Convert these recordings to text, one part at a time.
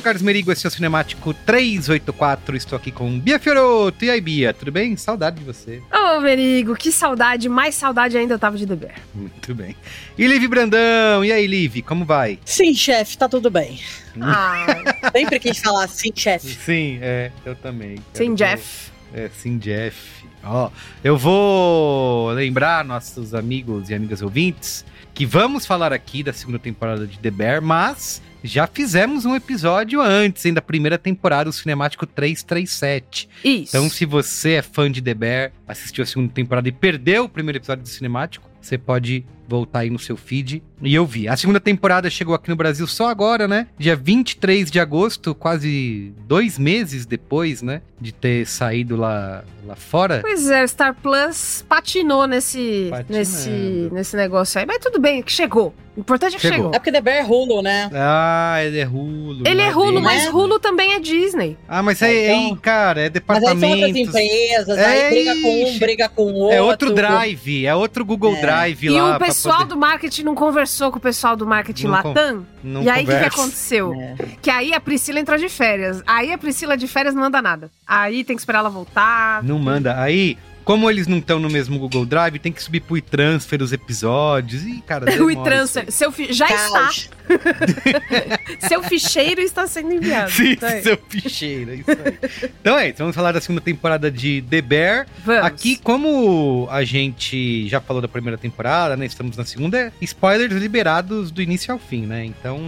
sou Carlos Merigo, esse é o Cinemático 384. Estou aqui com Bia Fioroto. E aí, Bia, tudo bem? Saudade de você. Ô, Merigo, que saudade, mais saudade ainda eu tava de beber. Muito bem. E Liv Brandão, e aí, Liv, como vai? Sim, chefe, tá tudo bem. Ah, Sempre quis falar sim, chefe. Sim, é, eu também. sim, Jeff. vou- É, sim, Jeff. Ó, eu vou lembrar nossos amigos e amigas ouvintes que vamos falar aqui da segunda temporada de The Bear, mas já fizemos um episódio antes, ainda da primeira temporada, o Cinemático 337. Isso. Então, se você é fã de The Bear, assistiu a segunda temporada e perdeu o primeiro episódio do Cinemático, você pode voltar aí no seu feed e eu vi. A segunda temporada chegou aqui no Brasil só agora, né? Dia 23 de agosto, quase dois meses depois, né? De ter saído lá, lá fora. Pois é, o Star Plus patinou nesse, Patinando. nesse, nesse negócio aí. Mas tudo bem, que chegou. O importante é que Chegou. chegou. É porque The Bear é Hulu, né? Ah, ele é Hulu. Ele não é Hulu, dele. mas né? Hulu também é Disney. Ah, mas aí, Então- aí, cara, é Mas aí são outras departamento. empresas, É, aí briga com um, briga com o outro. É outro drive, é outro Google É. Drive E lá. o pra pessoal poder- do marketing não conversou com o pessoal do marketing Não con- Latam. não e aí, o que, que aconteceu? É. Que aí a Priscila entrou de férias. Aí a Priscila de férias não manda nada. Aí tem que esperar ela voltar. Não manda. Aí, como eles não estão no mesmo Google Drive, tem que subir pro e-transfer os episódios. Ih, cara, o e-transfer. Seu fi- Já Caos. está. Seu ficheiro está sendo enviado. Sim, Então é. seu ficheiro, é isso aí. então é isso, vamos falar da segunda temporada de The Bear. Vamos. Aqui, como a gente já falou da primeira temporada, né? Estamos na segunda, é spoilers liberados do início ao fim, né? Então,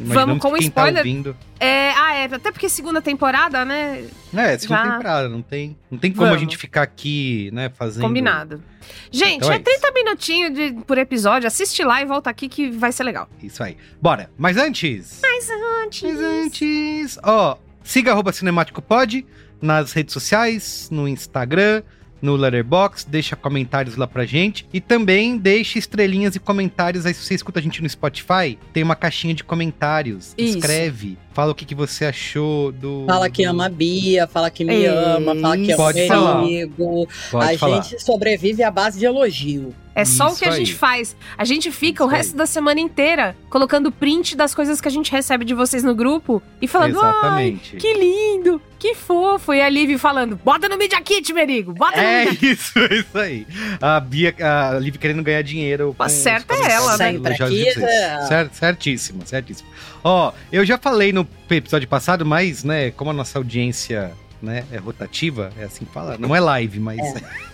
imaginamos com que quem spoiler? tá ouvindo... É, ah, é. Até porque segunda temporada, né? É, segunda Já. temporada, não tem, não tem como a Vamos. gente ficar aqui, né, fazendo... Combinado. Gente, Então é é 30 minutinhos de- por episódio. Assiste lá e volta aqui que vai ser legal. Isso aí. Bora. Mas antes... Mas antes. Mas antes, ó, siga arroba Cinemático Pod nas redes sociais, no Instagram, no Letterboxd, deixa comentários lá pra gente. E também deixe estrelinhas e comentários aí se você escuta a gente no Spotify, tem uma caixinha de comentários, Isso. escreve, Fala o que, que você achou do. Fala que ama a Bia, fala que me Ei, ama, fala que ama o falar. amigo. Pode a falar. gente sobrevive à base de elogio. É só o Isso que a aí. gente faz. A gente fica o Isso resto aí. da semana inteira colocando print das coisas que a gente recebe de vocês no grupo e falando: ai, Exatamente. que lindo, que fofo. E a Liv falando: bota no Media Kit, Merigo, bota no É Media isso, é isso aí. A Bia, a Liv querendo ganhar dinheiro. Certa é ela, né? Sempre aqui, é. Cer- Certíssimo, certíssimo. Ó, eu já falei no episódio passado, mas, né, como a nossa audiência, né, é rotativa, é assim que fala, não é live, mas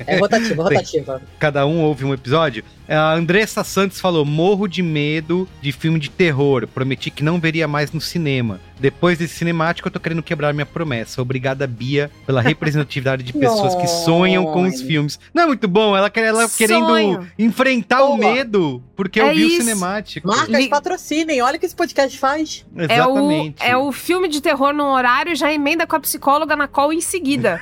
É rotativa, rotativa. cada um ouve um episódio. A Andressa Santos falou: morro de medo de filme de terror. Prometi que não veria mais no cinema. Depois desse cinemático, eu tô querendo quebrar minha promessa. Obrigada, Bia, pela representatividade de pessoas que sonham com os filmes. Não é muito bom? Ela, quer- ela querendo Sonho. enfrentar o Boa. medo, porque eu É vi o isso. cinemático. Marcas patrocinem, olha o que esse podcast faz. É o, Exatamente. é o filme de terror no horário, já emenda com a psicóloga na call em seguida.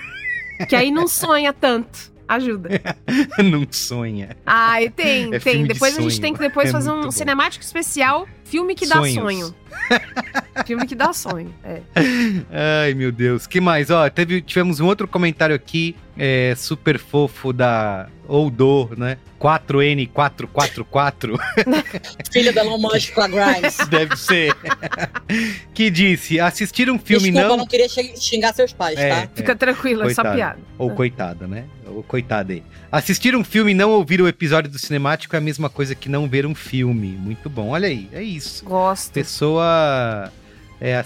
que aí não sonha tanto. Ajuda. não sonha. Ai, tem, É tem. filme de Depois a gente tem que depois É fazer um bom. cinemático especial, filme que dá Sonhos. sonho. filme que dá sonho. É. Ai, meu Deus. que mais? Ó, teve, tivemos um outro comentário aqui, é, super fofo da Oldor, né? 4N444. Filha da Elon Musk com a Grimes. Deve ser. que disse: assistir um filme Desculpa, eu não. não queria xing- xingar seus pais, É, tá? Fica tranquila, é só Coitado. piada. Ou coitada, né? Ou coitada aí. Assistir um filme e não ouvir o episódio do cinemático é a mesma coisa que não ver um filme. Muito bom. Olha aí, é isso. Gosto. Pessoa. É,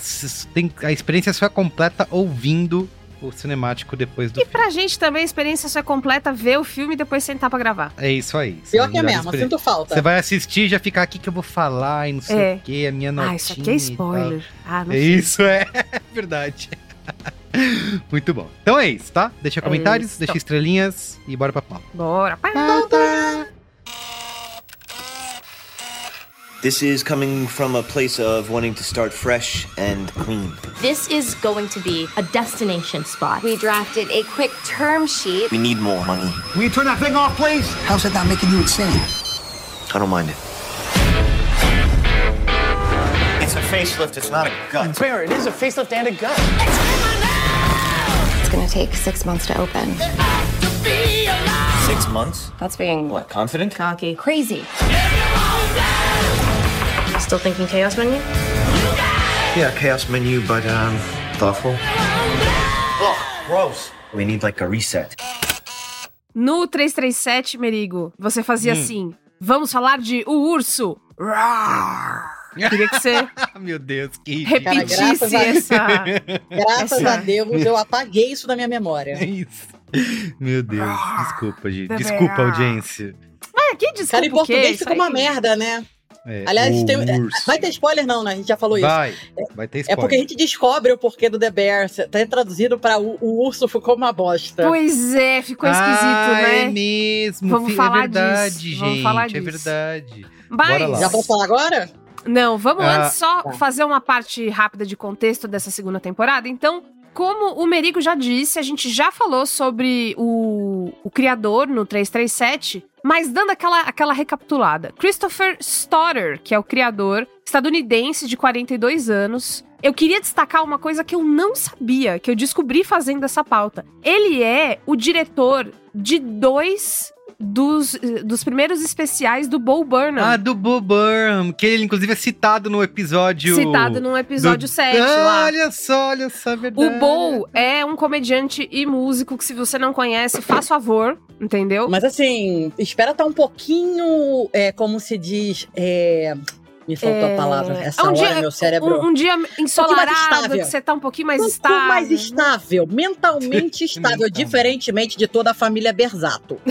tem, a experiência só é completa ouvindo o cinemático depois do E filme. pra gente também a experiência só é completa ver o filme e depois sentar pra gravar. É isso aí. Pior São que é mesmo, sinto falta. Você vai assistir e já ficar aqui que eu vou falar e não sei É. o que, a minha notinha Ah, isso aqui é e spoiler. Ah, não É sei. isso, é verdade. Muito bom. Então é isso, tá? Deixa comentários, isso. deixa estrelinhas e bora pra pau. Bora. Pai, This is coming from a place of wanting to start fresh and clean. This is going to be a destination spot. We drafted a quick term sheet. We need more money. Will you turn that thing off, please? How's that not making you insane? I don't mind it. It's a facelift, it's not a gut. Bear, it is a facelift and a gut. It's gonna take six months to open. Six months? That's being What, confident? cocky. Crazy. Still thinking chaos menu? Yeah, chaos menu, but um, thoughtful. Ugh, gross. We need like a reset. No 337, Merigo, você fazia Hum. assim. Vamos falar de O Urso. Rar. Queria que você Ah, meu Deus, que Cara, repetisse graças a- essa. Graças Essa- a Deus, eu apaguei isso da minha memória. É isso. Meu Deus, desculpa, gente. Desculpa, audiência. Ah, que desculpa Cara, em português fica uma merda, né? É, Aliás, tem- urso. vai ter spoiler não, né? A gente já falou isso. Vai, vai ter É spoiler. porque a gente descobre o porquê do The Bear. Tá traduzido pra o, o urso ficou uma bosta. Pois é, ficou esquisito, ah, né? é mesmo. Vamos fi- falar é verdade, disso, gente. vamos falar É disso. verdade. Mas, Bora lá. Já vou falar agora? não, vamos Ah, antes só tá. fazer uma parte rápida de contexto dessa segunda temporada. Então, como o Merigo já disse, a gente já falou sobre o, o criador no 337, mas dando aquela, aquela recapitulada. Christopher Stoddard, que é o criador estadunidense de 42 anos. Eu queria destacar uma coisa que eu não sabia, que eu descobri fazendo essa pauta. Ele é o diretor de dois dos, dos primeiros especiais do Bo Burnham. Ah, do Bo Burnham, que ele inclusive é citado no episódio... Citado no episódio do... 7 ah, lá. Olha só, olha só, é verdade. O Bo é um comediante e músico que, se você não conhece, faz favor, entendeu? Mas assim, espera tá um pouquinho, é, como se diz, é... Me faltou É, a palavra. Essa um hora, dia- meu cérebro... Um, um dia ensolarado, estável. que você tá um pouquinho mais um estável. pouco mais estável, mentalmente estável, diferentemente de toda a família Berzato.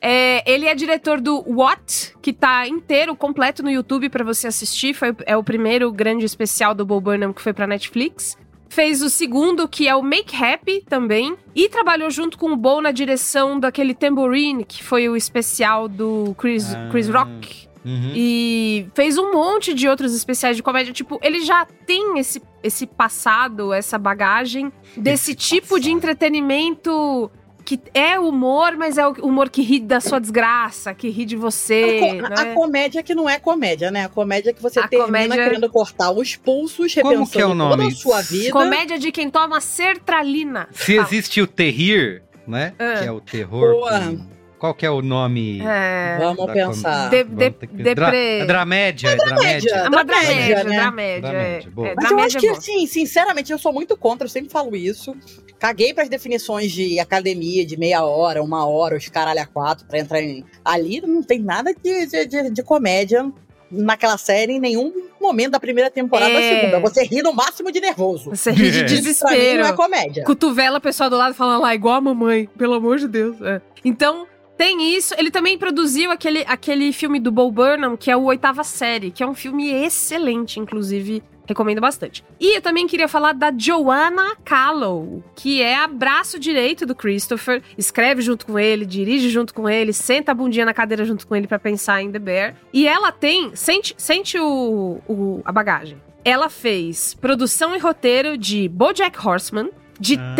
É, ele é diretor do What, que tá inteiro, completo no YouTube pra você assistir. Foi, é o primeiro grande especial do Bo Burnham que foi pra Netflix. Fez o segundo, que é o Make Happy também. E trabalhou junto com o Bo na direção daquele Tambourine, que foi o especial do Chris, Ah. Chris Rock. Uhum. E fez um monte de outros especiais de comédia. Tipo, ele já tem esse, esse passado, essa bagagem desse Esse tipo de passado. entretenimento que é humor, mas é o humor que ri da sua desgraça, que ri de você. A, co- né? a comédia que não é comédia, né? A comédia que você A termina comédia- querendo cortar os pulsos, Como repensando que é o toda nome? a sua vida. Comédia de quem toma sertralina. Se Fala. existe o terrir, né? Ah. Que é o terror. Boa. com- Qual que é o nome? É. Vamos da pensar. De- Vamos de- ter que- depre- Dra- é dramédia, é dramédia. É uma Dramédia, dramédia, né? dramédia. é. Dramédia. É, Mas eu dramédia acho é que, assim, sinceramente, eu sou muito contra, eu sempre falo isso. Caguei pras definições de academia, de meia hora, uma hora, os caralho a quatro, pra entrar em... Ali não tem nada de, de, de- de comédia naquela série em nenhum momento da primeira temporada É. da segunda. Você ri no máximo de nervoso. Você ri de É. Isso pra mim desespero. não é comédia. Cotovela a pessoa do lado falando lá, igual a mamãe, pelo amor de Deus. É. Então, tem isso. Ele também produziu aquele, aquele filme do Bo Burnham, que é o Oitava Série, que é um filme excelente, inclusive. Recomendo bastante. E eu também queria falar da Joanna Callow, que é a braço direito do Christopher. Escreve junto com ele, dirige junto com ele, senta a bundinha na cadeira junto com ele pra pensar em The Bear. E ela tem. Sente, sente o, o- a bagagem. Ela fez produção e roteiro de Bojack Horseman, de Ah.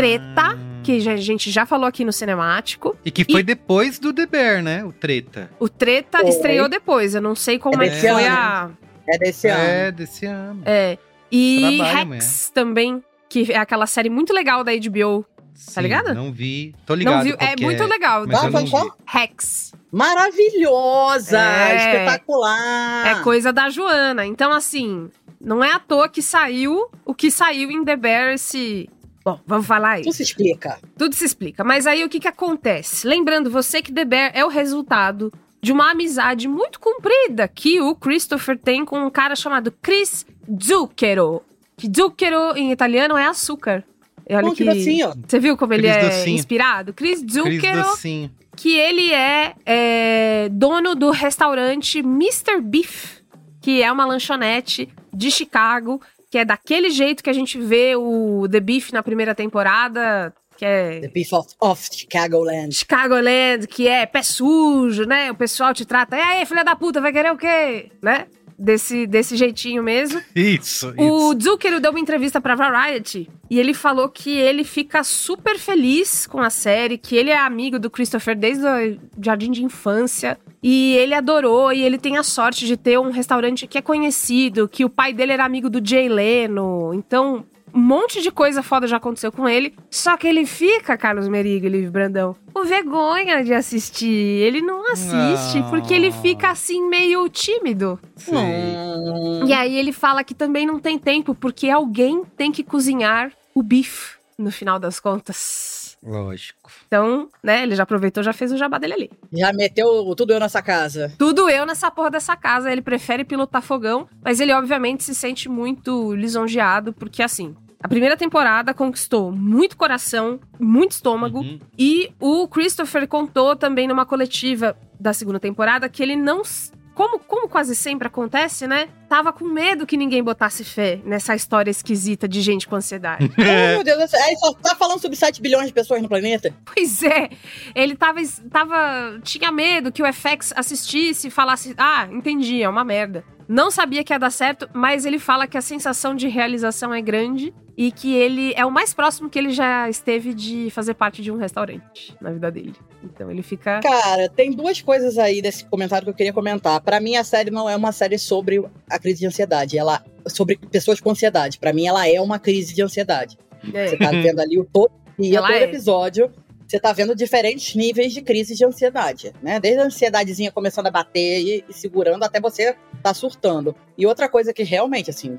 Que a gente já falou aqui no cinemático. E que foi depois do The Bear, né? O treta. O Treta Foi. estreou depois, eu não sei como É é, que foi ano, a. É desse ano. É, desse ano. É. E Trabalho, Rex também, que é aquela série muito legal da HBO. Sim, Tá ligada? Não vi. Tô ligado. não viu? É muito legal. Mas Qual, qual? Rex. Maravilhosa! É. Espetacular! É coisa da Joana. Então, assim, não é à toa que saiu o que saiu em The Bear esse. Bom, vamos falar aí. Tudo se explica. Tudo se explica. Mas aí o que que acontece? Lembrando você que The Bear é o resultado de uma amizade muito comprida que o Christopher tem com um cara chamado Chris Zucchero. Que Zucchero em italiano é açúcar. E olha Bom, que. Você viu como ele Chris é Docinho. inspirado? Chris Zucchero, Docinho. que ele é, é, dono do restaurante Mr. Beef, que é uma lanchonete de Chicago, que é daquele jeito que a gente vê o The Beef na primeira temporada, que é The Beef of, of Chicagoland. Chicagoland, que é pé sujo, né? O pessoal te trata, e aí, filha da puta, vai querer o quê? Né? Desse, desse jeitinho mesmo. Isso, O isso. Zucker deu uma entrevista pra Variety e ele falou que ele fica super feliz com a série, que ele é amigo do Christopher desde o jardim de infância e ele adorou e ele tem a sorte de ter um restaurante que é conhecido, que o pai dele era amigo do Jay Leno. Então, um monte de coisa foda já aconteceu com ele. Só que ele fica, Carlos Merigo e Livre Brandão, com vergonha de assistir. Ele não assiste Ah. porque ele fica assim meio tímido. Sei. Hum, E aí ele fala que também não tem tempo, porque alguém tem que cozinhar o bife no final das contas. Lógico. Então, né, ele já aproveitou, já fez o jabá dele ali. já meteu tudo eu nessa casa. Tudo eu nessa porra dessa casa, ele prefere pilotar fogão, mas ele obviamente se sente muito lisonjeado, porque assim, a primeira temporada conquistou muito coração, muito estômago, Uhum. e o Christopher contou também numa coletiva da segunda temporada que ele não. Como, como quase sempre acontece, né? Tava com medo que ninguém botasse fé nessa história esquisita de gente com ansiedade. Oh, meu Deus, aí só tá falando sobre 7 bilhões de pessoas no planeta? Pois é, ele tava, tava. Tinha medo que o FX assistisse e falasse: Ah, entendi, é uma merda. Não sabia que ia dar certo, mas ele fala que a sensação de realização é grande e que ele é o mais próximo que ele já esteve de fazer parte de um restaurante na vida dele. Então ele fica. Cara, tem duas coisas aí desse comentário que eu queria comentar. Pra mim, a série não é uma série sobre a crise de ansiedade, ela sobre pessoas com ansiedade. Pra mim, ela é uma crise de ansiedade. Você tá vendo ali o todo dia, Ela todo é. episódio, você tá vendo diferentes níveis de crise de ansiedade, né? Desde a ansiedadezinha começando a bater e, e segurando até você tá surtando. E outra coisa que realmente, assim,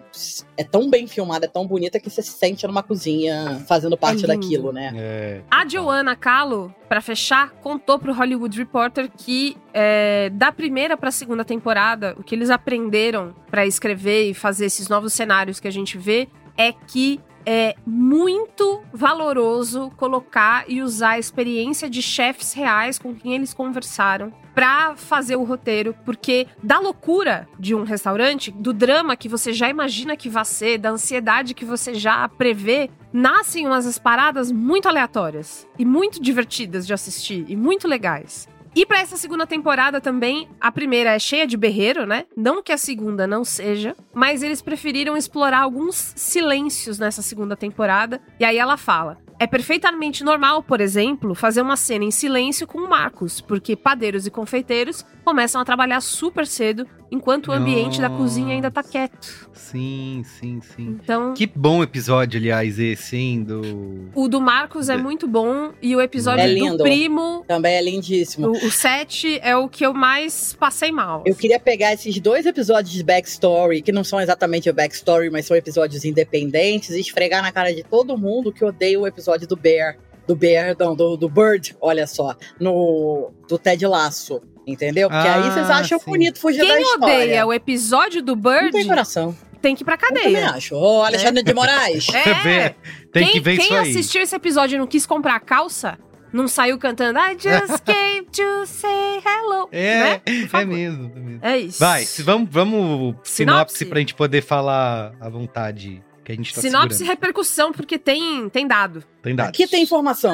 é tão bem filmada, é tão bonita que você se sente numa cozinha fazendo parte É daquilo, né? É. A Joanna Kahlo, pra fechar, contou pro Hollywood Reporter que é, da primeira pra segunda temporada, o que eles aprenderam pra escrever e fazer esses novos cenários que a gente vê é que é muito valoroso colocar e usar a experiência de chefes reais com quem eles conversaram pra fazer o roteiro, porque da loucura de um restaurante, do drama que você já imagina que vai ser, da ansiedade que você já prevê, nascem umas paradas muito aleatórias e muito divertidas de assistir e muito legais. E pra essa segunda temporada também, a primeira é cheia de berreiro, né? Não que a segunda não seja, mas eles preferiram explorar alguns silêncios nessa segunda temporada. E aí ela fala: é perfeitamente normal, por exemplo, fazer uma cena em silêncio com o Marcos, porque padeiros e confeiteiros começam a trabalhar super cedo, enquanto o ambiente da cozinha ainda tá quieto. Sim, sim, sim. Então, Que bom episódio, aliás, esse, hein? Do. o do Marcos é muito bom e o episódio É do lindo. primo, Também é lindíssimo. o, o 7, é o que eu mais passei mal. Eu queria pegar esses dois episódios de backstory, que não são exatamente o backstory, mas são episódios independentes, e esfregar na cara de todo mundo que odeia o episódio do Bear. Do Bear, não, do, do Bird, olha só. No, do Ted Laço. Entendeu? Porque aí vocês Ah, acham sim. bonito fugir da Quem história. odeia o episódio do Bird Não tem coração. tem que ir pra Eu também cadeia. acho. Ô, Alexandre de Moraes. É. Tem quem que ver quem isso aí. assistiu esse episódio e não quis comprar calça, não saiu cantando I just came to say hello. É, né? É mesmo, é mesmo. É isso. Vai, se vamos, vamos sinopse, Sinopse? pra gente poder falar à vontade que a gente tá Sinopse e segurando. repercussão, porque tem, tem dado. Tem dados. Aqui tem informação.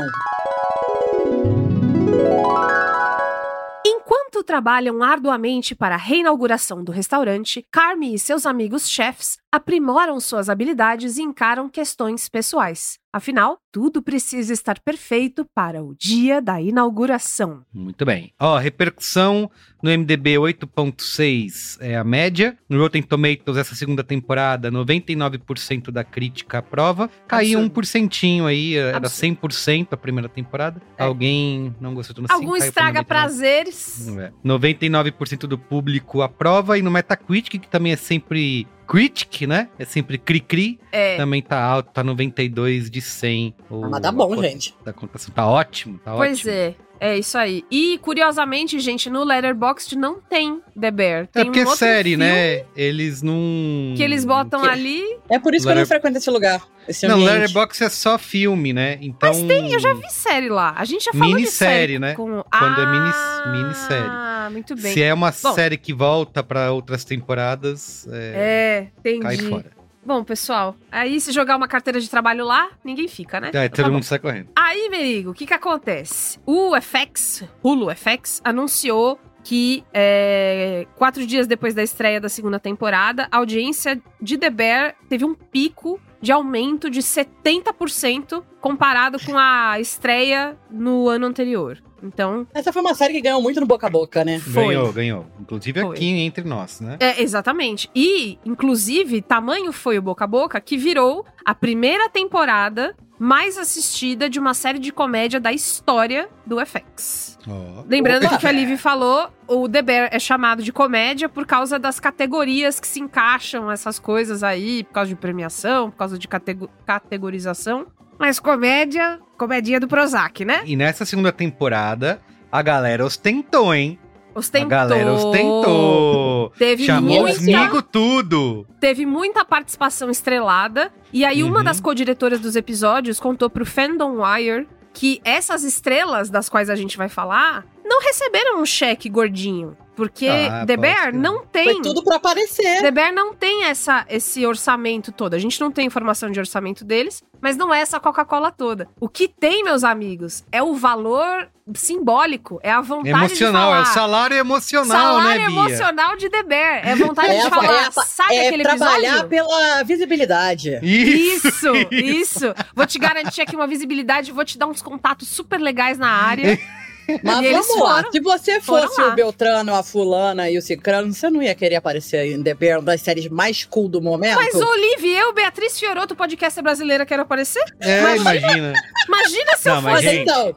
Enquanto trabalham arduamente para a reinauguração do restaurante, Carme e seus amigos chefs aprimoram suas habilidades e encaram questões pessoais. Afinal, tudo precisa estar perfeito para o dia da inauguração. Muito bem. Ó, repercussão no MDB 8.6 é a média. No Rotten Tomatoes, essa segunda temporada, 99% da crítica aprova. Caiu um Absurdo. porcentinho aí, era Absurdo. 100% a primeira temporada. É. Alguém não gostou assim, Algum estraga 99. prazeres. É. 99% do público aprova e no Metacritic, que também é sempre critic, né? É sempre cri-cri. É. Também tá alto, tá 92 de 100. o- Ah, mas tá bom, a gente. Da contação. Tá ótimo, tá Pois ótimo. é. É isso aí. E, curiosamente, gente, no Letterboxd não tem The Bear. Tem É porque um é outro série, filme né? Eles não. Que eles botam Que- ali. É por isso que eu não Letter- frequento esse lugar. Esse Não, ambiente. Letterboxd é só filme, né? Então. Mas tem, eu já vi série lá. A gente já falou de Minissérie, série né? Com... Quando é mini- ah, minissérie. Ah, muito bem. Se é uma Bom. série que volta pra outras temporadas, é, É, entendi. cai fora. Bom, pessoal, aí se jogar uma carteira de trabalho lá, ninguém fica, né? Aí Então tá todo bom. mundo sai correndo. Aí, Merigo, o que que acontece? O FX, Hulu FX, anunciou que é, quatro dias depois da estreia da segunda temporada, a audiência de The Bear teve um pico de aumento de 70% comparado com a estreia no ano anterior. Então, Essa foi uma série que ganhou muito no boca a boca, né? Foi. Ganhou, ganhou. Inclusive Foi. aqui entre nós, né? É, exatamente. E, inclusive, tamanho foi o Boca a Boca que virou a primeira temporada mais assistida de uma série de comédia da história do FX. Ó. Lembrando Opa! que o que a Liv falou, o The Bear é chamado de comédia por causa das categorias que se encaixam essas coisas aí, por causa de premiação, por causa de catego- categorização. Mas comédia, comedinha do Prozac, né? E nessa segunda temporada, a galera ostentou, hein? Ostentou. A galera ostentou. Teve Chamou muita- os amigos tudo. teve muita participação estrelada. E aí, uma Uhum. das co-diretoras dos episódios contou pro Fandom Wire que essas estrelas das quais a gente vai falar não receberam um cheque gordinho. Porque Ah, The Bear ser. não tem. Foi tudo pra aparecer. The Bear não tem essa, esse orçamento todo. A gente não tem informação de orçamento deles, mas não é essa Coca-Cola toda. O que tem, meus amigos, é o valor simbólico, é a vontade Emocional, de é o salário emocional, Salário né, Bia? emocional de The Bear. É vontade É, de falar. é Sabe é aquele trabalhar episódio? pela visibilidade. Isso, isso. Vou te garantir aqui uma visibilidade, vou te dar uns contatos super legais na área. Mas E vamos lá. Se você fosse o Beltrano, a fulana e o Cicrano, você não ia querer aparecer em The Bear, uma das séries mais cool do momento? Mas, Olivia, eu, Beatriz Fioroto, podcast brasileira, quero aparecer? É, imagina. Imagina se eu Não, mas, fosse. gente, então,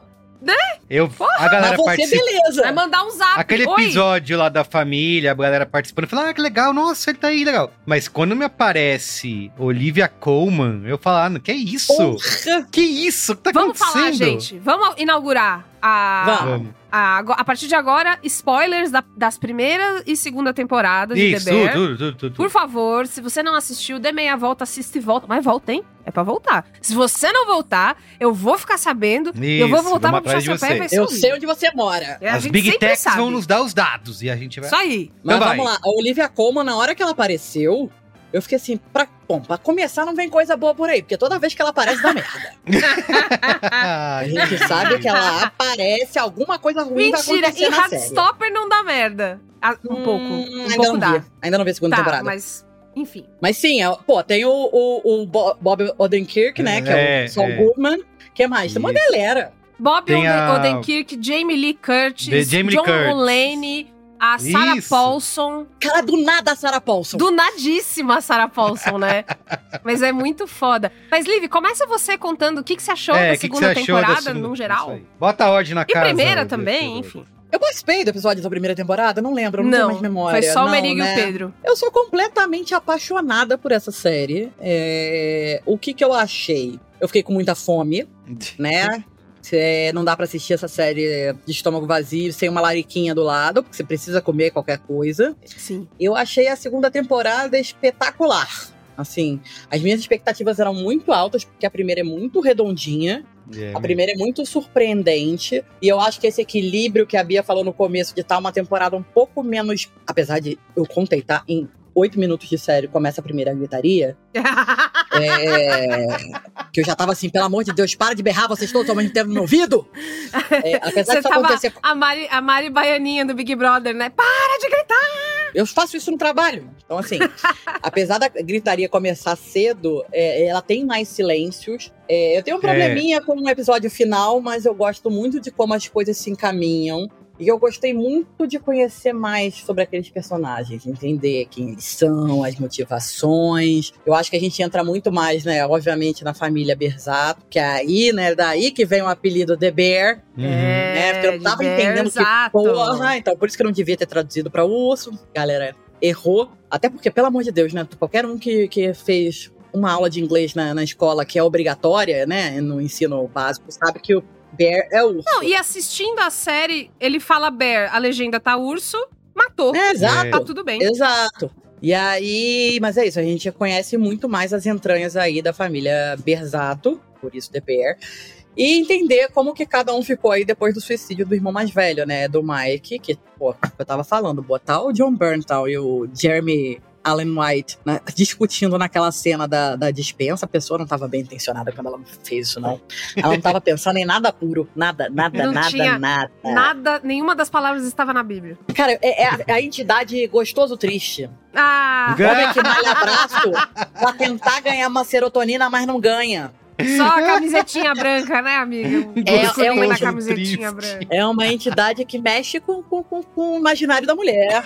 Eu, a galera mas você, participa. beleza. Vai mandar um zap. Aquele Oi. episódio lá da família, a galera participando, fala, ah, que legal, nossa, ele tá aí, legal. Mas quando me aparece Olivia Colman, eu falo, ah, não, que isso? Porra. Que isso? O que tá Vamos acontecendo? falar, gente. Vamos inaugurar a. Vamos. A, a partir de agora, spoilers da- das primeiras e segunda temporadas de Isso, The Bear. tudo, tudo, tudo, Por favor, se você não assistiu, dê meia volta, assista e volta. Mas volta, hein? É pra voltar. Se você não voltar, eu vou ficar sabendo. e eu vou Isso, voltar pra puxar seu pé e vai ser Eu sei onde você mora. É, a As gente Big Techs sabe. vão nos dar os dados e a gente vai... Isso aí. Mas Então vamos vai. lá, a Olivia Colman, na hora que ela apareceu, eu fiquei assim, pra, bom, pra começar não vem coisa boa por aí, porque toda vez que ela aparece dá merda. A gente sabe que ela aparece, alguma coisa ruim vai Mentira, acontecer em na série. Heartstopper não dá merda. Ah, um pouco. Hum, Um ainda pouco não dá. vi. Ainda não vi a segunda Tá, temporada. mas Enfim. Mas sim, é- pô, tem o, o, o Bo- Bob Odenkirk, né? Que é, É, o Saul é. Goodman. que mais? Tem uma Isso. galera. Bob Oden- a- Odenkirk, Jamie Lee Curtis, Jamie Lee John Curtis. Mulaney, a Sarah Isso. Paulson. Cara, do nada a Sarah Paulson. Do nadíssima a Sarah Paulson, né? Mas é muito foda. Mas, Liv, começa você contando o que, que você achou É, da segunda achou da temporada, segunda- no geral. Bota a ordem na E casa. primeira ô, também, enfim. Eu participei do episódio da primeira temporada, não lembro, não, tenho Não, mais memória. foi só o Merigo né? e o Pedro. Eu sou completamente apaixonada por essa série. É, O que que eu achei? Eu fiquei com muita fome, né? Cê- não dá pra assistir essa série de estômago vazio sem uma lariquinha do lado, porque você precisa comer qualquer coisa. Sim. Eu achei a segunda temporada espetacular. Assim, as minhas expectativas eram muito altas, porque a primeira é muito redondinha. É, A primeira é muito surpreendente. E eu acho que esse equilíbrio que a Bia falou no começo de estar uma temporada um pouco menos. Apesar de eu contei, tá? Em oito minutos de série começa a primeira gritaria. É, que eu já tava assim, pelo amor de Deus, para de berrar, vocês todos ao mesmo tempo no meu ouvido. É, apesar Você disso tava acontecer. a Mari, a Mari Baianinha do Big Brother, né? Para de gritar! Eu faço isso no trabalho. Então, assim, apesar da gritaria começar cedo, é, ela tem mais silêncios. É, eu tenho um probleminha com o episódio final, mas eu gosto muito de como as coisas se encaminham. E eu gostei muito de conhecer mais sobre aqueles personagens, entender quem eles são, as motivações. Eu acho que a gente entra muito mais, né, obviamente, na família Berzato, que é aí, né, daí que vem o apelido The Bear, Uhum. né? Porque eu não tava entendendo que Berzato. porra, então por isso que eu não devia ter traduzido pra urso. Galera, errou. Até porque, pelo amor de Deus, né? Qualquer um que, que fez uma aula de inglês na, na escola que é obrigatória, né? No ensino básico, sabe que o bear é urso. Não, e assistindo a série, ele fala bear, a legenda tá urso, matou. É, exato. Tá tudo bem. Exato. E aí, mas é isso, a gente conhece muito mais as entranhas aí da família Berzato, por isso The Bear. E entender como que cada um ficou aí depois do suicídio do irmão mais velho, né? Do Mike, que, pô, eu tava falando, botar o John Berntal e o Jeremy Allen White né, discutindo naquela cena da, da dispensa, a pessoa não tava bem intencionada quando ela fez isso, não. Ela não tava pensando em nada puro. Nada, nada, Não nada, tinha nada. Nada, nenhuma das palavras estava na Bíblia. Cara, é, é a, é a entidade gostoso triste. Ah, Homem que malha braço pra tentar ganhar uma serotonina, mas não ganha. Só a camisetinha branca, né, amiga? É- é muito camisetinha triste. branca. É uma entidade que mexe com, com, com, com o imaginário da mulher.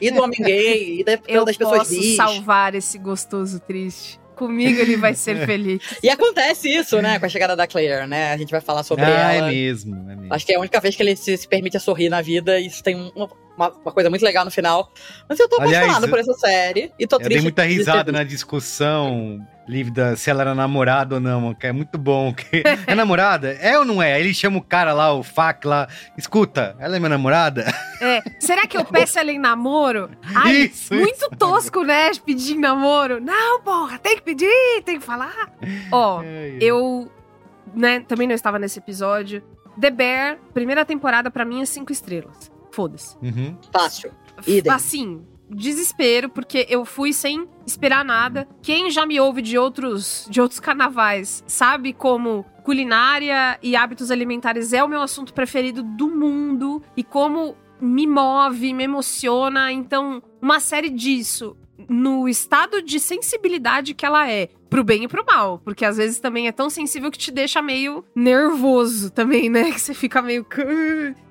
E do homem gay, e da, Eu das pessoas posso bis. salvar esse gostoso triste. Comigo ele vai ser feliz. E acontece isso, né? Com a chegada da Claire, né? A gente vai falar sobre Ah, é ela. mesmo, é mesmo. Acho que é a única vez que ele se, se permite a sorrir na vida. E isso tem uma, uma- uma coisa muito legal no final. Mas eu tô Aliás, apaixonado por essa série. E tô Eu triste. dei muita risada na discussão livre se ela era namorada ou não, que é muito bom. que- É namorada? É ou não é? Aí ele chama o cara lá, o Fac lá, escuta, ela é minha namorada? É, será que eu peço ela em namoro? Ai, Isso, muito tosco, né? Pedir em namoro. Não, porra, tem que pedir, tem que falar. Ó, eu, né, também não estava nesse episódio. The Bear, primeira temporada, pra mim é cinco estrelas. Foda-se. Uhum. Fácil. Idem. Assim, desespero, porque eu fui sem esperar nada. Quem já me ouve de outros, de outros carnavais sabe como culinária e hábitos alimentares é o meu assunto preferido do mundo e como me move, me emociona. Então, uma série disso no estado de sensibilidade que ela é, pro bem e pro mal, porque às vezes também é tão sensível que te deixa meio nervoso também, né? Que você fica meio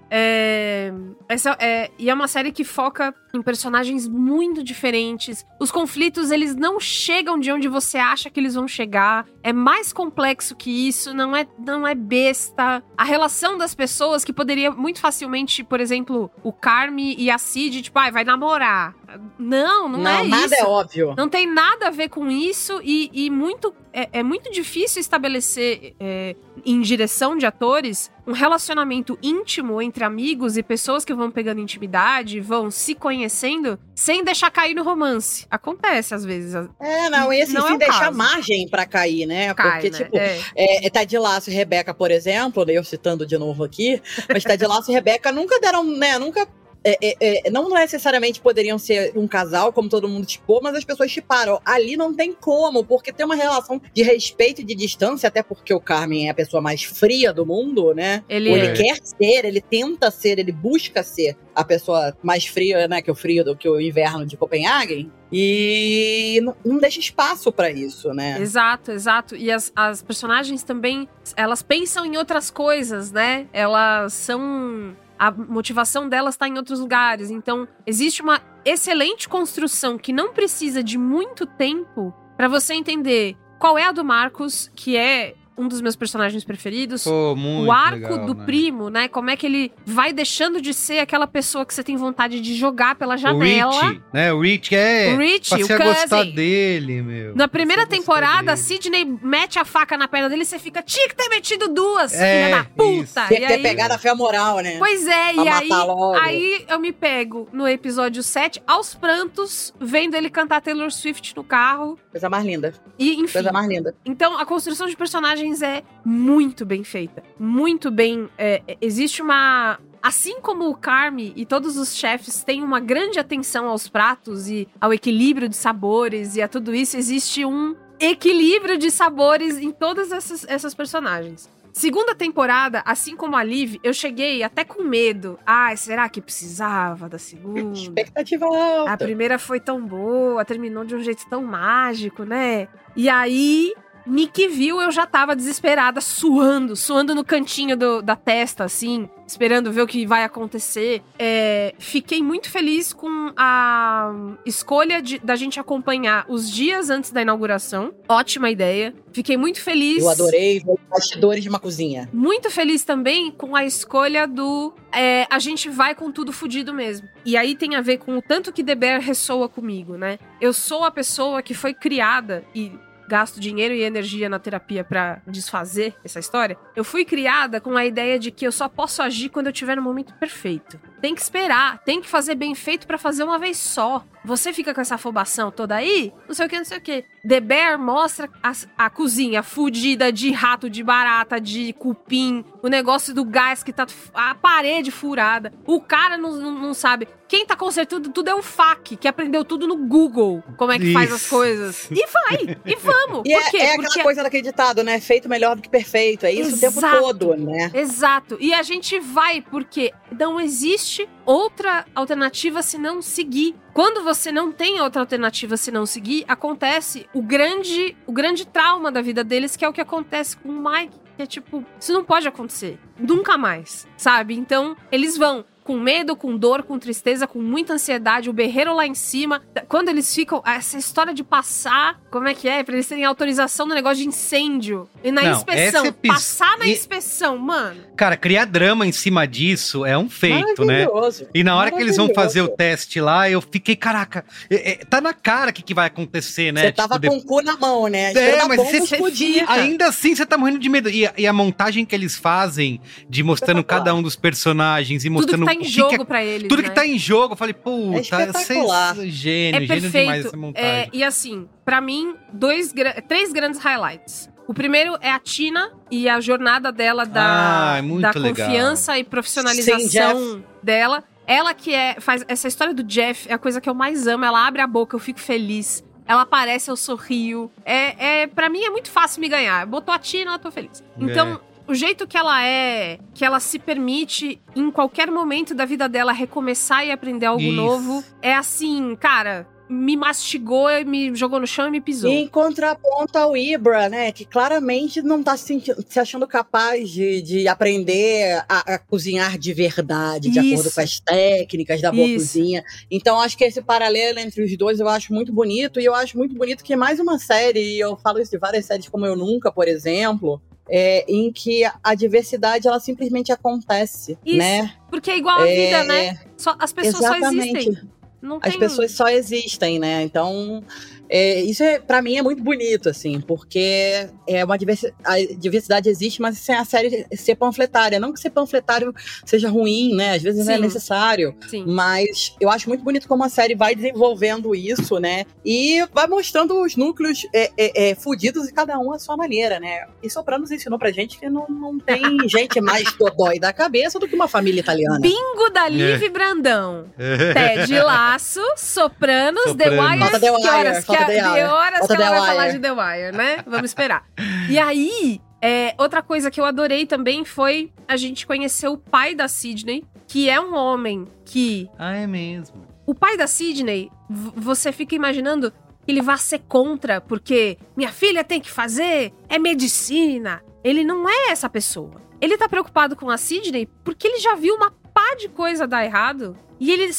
é, essa é, e é uma série que foca em personagens muito diferentes. Os conflitos, eles não chegam de onde você acha que eles vão chegar. É mais complexo que isso, não é, não é besta. A relação das pessoas que poderia muito facilmente, por exemplo, o Carme e a Cid, tipo, ah, vai namorar. Não, não, Não, é nada isso. é óbvio. Não tem nada a ver com isso e, e muito é, é muito difícil estabelecer é, em direção de atores um relacionamento íntimo entre amigos e pessoas que vão pegando intimidade, vão se conhecendo, sem deixar cair no romance. Acontece às vezes. É, não, e assim, Não é sem o deixar caso. margem pra cair, né? Cai, Porque, né? tipo, É. é, Ted Lasso e Rebeca, por exemplo, né, eu citando de novo aqui, mas Ted Lasso e Rebeca nunca deram, né, nunca é, é, é, não necessariamente poderiam ser um casal, como todo mundo tipou, mas as pessoas chiparam. Ali não tem como, porque tem uma relação de respeito e de distância, até porque o Carmen é a pessoa mais fria do mundo, né? Ele, Ou é. ele quer ser, ele tenta ser, ele busca ser a pessoa mais fria, né, que o frio do que o inverno de Copenhague. E não, deixa espaço pra isso, né? Exato, exato. E as, as personagens também, elas pensam em outras coisas, né? Elas são. A motivação delas tá em outros lugares. Então, existe uma excelente construção que não precisa de muito tempo pra você entender qual é a do Marcos, que é um dos meus personagens preferidos. Pô, muito o arco legal, do né? primo, né? Como é que ele vai deixando de ser aquela pessoa que você tem vontade de jogar pela O janela. Rich, né? O Rich é. O Rich, passei o a gostar dele, meu. Na primeira temporada. Sidney mete a faca na perna dele e você fica, tinha que ter metido duas, É, filha da puta. E que ter aí, pegado a femoral, né? Pois é, Pra e aí, logo. aí eu me pego no episódio 7, aos prantos, vendo ele cantar Taylor Swift no carro. Coisa mais linda. E, enfim. Coisa mais linda. Então, a construção de personagens é muito bem feita. Muito bem. é, existe uma. Assim como o Carme e todos os chefes têm uma grande atenção aos pratos e ao equilíbrio de sabores e a tudo isso, existe um equilíbrio de sabores em todas essas, essas personagens. Segunda temporada, assim como a Liv, eu cheguei até com medo. Ai, será que precisava da segunda? Expectativa alta. A primeira foi tão boa, terminou de um jeito tão mágico, né? E aí, Nick viu, eu já tava desesperada, suando, suando no cantinho do- da testa, assim, esperando ver o que vai acontecer. É, fiquei muito feliz com a escolha de- da gente acompanhar os dias antes da inauguração. Ótima ideia. Fiquei muito feliz. Eu adorei ver os bastidores de uma cozinha. Muito feliz também com a escolha do é, a gente vai com tudo fudido mesmo. E aí tem a ver com o tanto que The Bear ressoa comigo, né? Eu sou a pessoa que foi criada e gasto dinheiro e energia na terapia pra desfazer essa história. Eu fui criada com a ideia de que eu só posso agir quando eu tiver no momento perfeito. Tem que esperar, tem que fazer bem feito pra fazer uma vez só. Você fica com essa afobação toda aí, não sei o que, não sei o que. The Bear mostra a, a cozinha fudida de rato, de barata, de cupim, o negócio do gás que tá. a parede furada. O cara não, não, não sabe. Quem tá consertando tudo é o FAC, que aprendeu tudo no Google como é que faz as Isso. coisas. E vai, e vamos. E Por é, quê? é aquela Porque coisa daquele ditado, né? Feito melhor do que perfeito. É isso o tempo Exato. todo, né? Exato. E a gente vai porque não existe outra alternativa se não seguir. Quando você não tem outra alternativa se não seguir, acontece o grande, o grande trauma da vida deles, que é o que acontece com o Mike, que é tipo, isso não pode acontecer. Nunca mais, sabe? Então, eles vão com medo, com dor, com tristeza, com muita ansiedade, o berreiro lá em cima. Quando eles ficam. Essa história de passar. Como é que é? Pra eles terem autorização no negócio de incêndio. E na Não, inspeção. epi- Passar na e- inspeção, mano. Cara, criar drama em cima disso é um feito, né? Maravilhoso. E na hora que eles vão fazer o teste lá, eu fiquei, caraca, é- é, tá na cara o que, que vai acontecer, né? Você tava Tipo, com o cu na mão, né? É, mas você- explodir. Ainda assim, você tá morrendo de medo. E, a- e a montagem que eles fazem, de mostrando cada um dos personagens e Tudo mostrando que tá em que jogo que- pra eles. Tudo né? que tá em jogo, eu falei, É puta, espetacular. vocês- gênio, é gênio demais perfeito. essa montagem. É, e assim, pra mim, dois, três grandes highlights. O primeiro é a Tina e a jornada dela da, Ah, é da legal. confiança e profissionalização Sim, dela. Ela que é faz essa história do Jeff é a coisa que eu mais amo. Ela abre a boca, eu fico feliz. Ela aparece, eu sorrio. É, é para mim é muito fácil me ganhar. Botou a Tina, eu tô feliz. Então, o jeito que ela é, que ela se permite em qualquer momento da vida dela recomeçar e aprender algo Isso. novo, é assim, cara, me mastigou, me jogou no chão e me pisou. E em contraponto ao Ibra, né? Que claramente não tá se, sentindo- se achando capaz de, de aprender a, a cozinhar de verdade, de Isso. acordo com as técnicas da boa Isso. cozinha. Então, acho que esse paralelo entre os dois eu acho muito bonito. E eu acho muito bonito que mais uma série, e eu falo isso de várias séries como Eu Nunca, por exemplo. É, em que a diversidade ela simplesmente acontece, Isso. né? Porque é igual a É, vida, né? Só, as pessoas só Exatamente. existem. Não As tem... pessoas só existem, né? Então, É, isso é, para mim é muito bonito, assim, porque é uma diversi a diversidade existe, mas sem a série ser panfletária. Não que ser panfletário seja ruim, né? Às vezes não é Sim. necessário. Sim. Mas eu acho muito bonito como a série vai desenvolvendo isso, né? E vai mostrando os núcleos é, é, é, fudidos e cada um à sua maneira, né? E Sopranos ensinou pra gente que não, não tem gente mais dodói da cabeça do que uma família italiana. Bingo da Liv É. Brandão. Ted Laço, Sopranos, The Sopranos. Wire. Falta The que Wire, horas, que, falta a- de horas que ela vai falar Wire. de The Wire, né? Vamos esperar. E aí, é, outra coisa que eu adorei também foi a gente conhecer o pai da Sidney, que é um homem que Ah, é mesmo. o pai da Sidney, você fica imaginando que ele vai ser contra, porque minha filha tem que fazer, é medicina. Ele não é essa pessoa. Ele tá preocupado com a Sidney porque ele já viu uma pá de coisa dar errado. E ele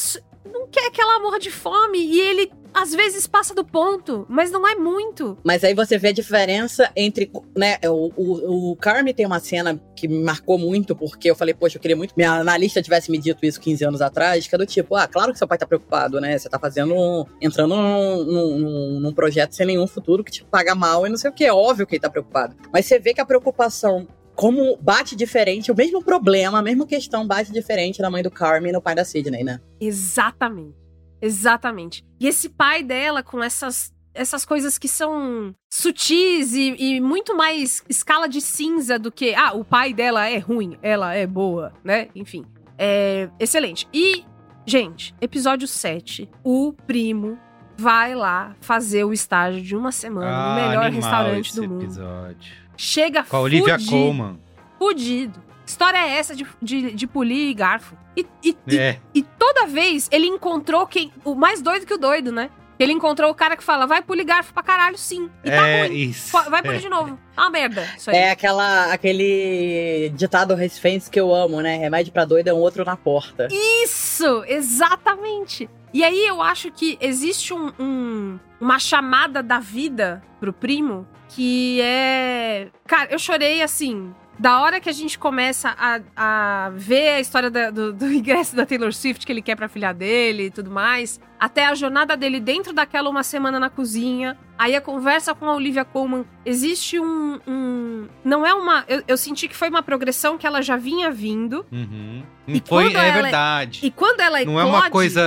não quer que ela morra de fome. E ele, às vezes, passa do ponto, mas não é muito. Mas aí você vê a diferença entre, né, o, o, o Carme tem uma cena que me marcou muito, porque eu falei, poxa, eu queria muito minha analista tivesse me dito isso 15 anos atrás, que é do tipo, ah, claro que seu pai tá preocupado, né, você tá fazendo, entrando num- num- num projeto sem nenhum futuro que te paga mal e não sei o que, é óbvio que ele tá preocupado. Mas você vê que a preocupação como bate diferente, o mesmo problema, a mesma questão bate diferente na mãe do Carmen e no pai da Sidney, né? Exatamente. Exatamente. E esse pai dela com essas essas coisas que são sutis e, e muito mais escala de cinza do que ah, o pai dela é ruim, ela é boa, né? Enfim. É excelente. E, gente, episódio 7, o primo vai lá fazer o estágio de uma semana no Ah, melhor animal restaurante esse do mundo. episódio. Chega Com a Olivia fudido, Colman. fudido. História é essa de, de, de polir garfo. E, e, e É. e toda vez ele encontrou quem. O mais doido que o doido, né? Ele encontrou o cara que fala, vai polir garfo pra caralho, sim. E tá É, ruim. isso. Vai polir É. de novo. É uma merda. Isso aí. É aquela, aquele ditado recifense que eu amo, né? Remédio pra doido é um outro na porta. Isso! Exatamente! E aí eu acho que existe um, um- uma chamada da vida pro primo que é. Cara, eu chorei assim. Da hora que a gente começa a, a ver a história da- do, do ingresso da Taylor Swift que ele quer pra filha dele e tudo mais, até a jornada dele dentro daquela uma semana na cozinha, aí a conversa com a Olivia Colman, existe um. um- não é uma. Eu, eu senti que foi uma progressão que ela já vinha vindo. Uhum. E Foi, é ela- verdade. E quando ela Não é uma eclode- coisa.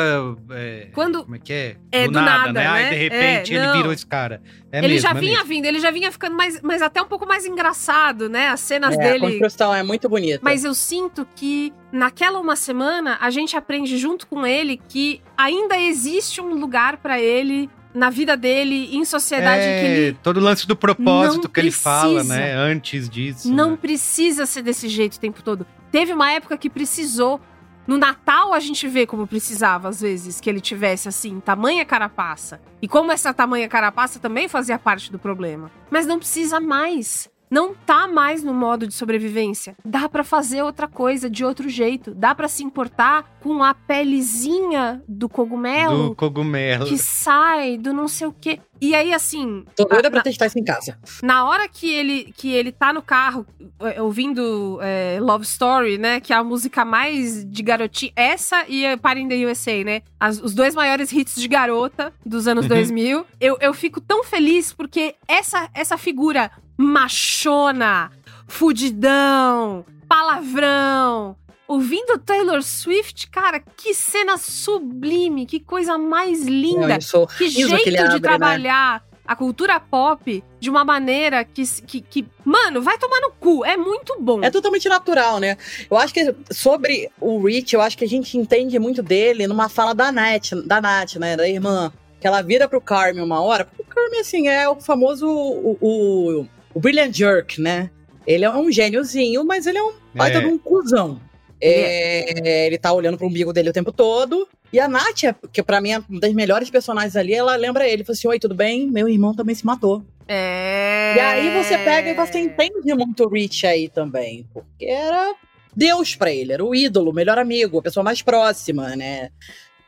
é, Quando- Como é que é? É, do nada, né? Ai, né? de repente É, ele não. virou esse cara. É ele mesmo, já é vinha mesmo. vindo, ele já vinha ficando mais, mas até um pouco mais engraçado, né? As cenas É, a dele. construção é muito bonita. Mas eu sinto que naquela uma semana a gente aprende junto com ele que ainda existe um lugar pra ele na vida dele, em sociedade É, que ele todo o lance do propósito que ele fala, precisa. né? Antes disso. não né? precisa ser desse jeito o tempo todo. Teve uma época que precisou. No Natal a gente vê como precisava, às vezes, que ele tivesse assim, tamanha carapaça. E como essa tamanha carapaça também fazia parte do problema. Mas não precisa mais. Não tá mais no modo de sobrevivência. Dá pra fazer outra coisa de outro jeito. Dá pra se importar com a pelezinha do cogumelo Do cogumelo. que sai do não sei o quê. E aí, assim. Tô doida a- pra na- testar isso em casa. na hora que ele, que ele tá no carro é, ouvindo é, Love Story, né? Que é a música mais de garotinha. Essa e a Party in the USA, né? as- os dois maiores hits de garota dos anos Uhum. 2000. Eu, eu fico tão feliz porque essa, essa figura machona, fudidão, palavrão. Ouvindo Taylor Swift, cara, que cena sublime, que coisa mais linda. Sorriso Que que jeito ele de abre, né? trabalhar a cultura pop de uma maneira que, que, que- Mano, vai tomar no cu. É muito bom. É totalmente natural, né? Eu acho que sobre o Rich, eu acho que a gente entende muito dele numa fala da Nath, da Nath, né? Da irmã. Que ela vira pro Carmen uma hora. Porque o Carmen, assim, é o famoso. O, o, o Brilliant Jerk, né? Ele é um gêniozinho, mas ele é um baita É. de um cuzão. É, ele tá olhando pro umbigo dele o tempo todo. E a Nath, que pra mim é uma das melhores personagens ali, ela lembra ele. Fala assim: Oi, tudo bem? Meu irmão também se matou. É. E aí você pega e você entende muito o Rich aí também, porque era Deus pra ele, era o ídolo, o melhor amigo, a pessoa mais próxima, né?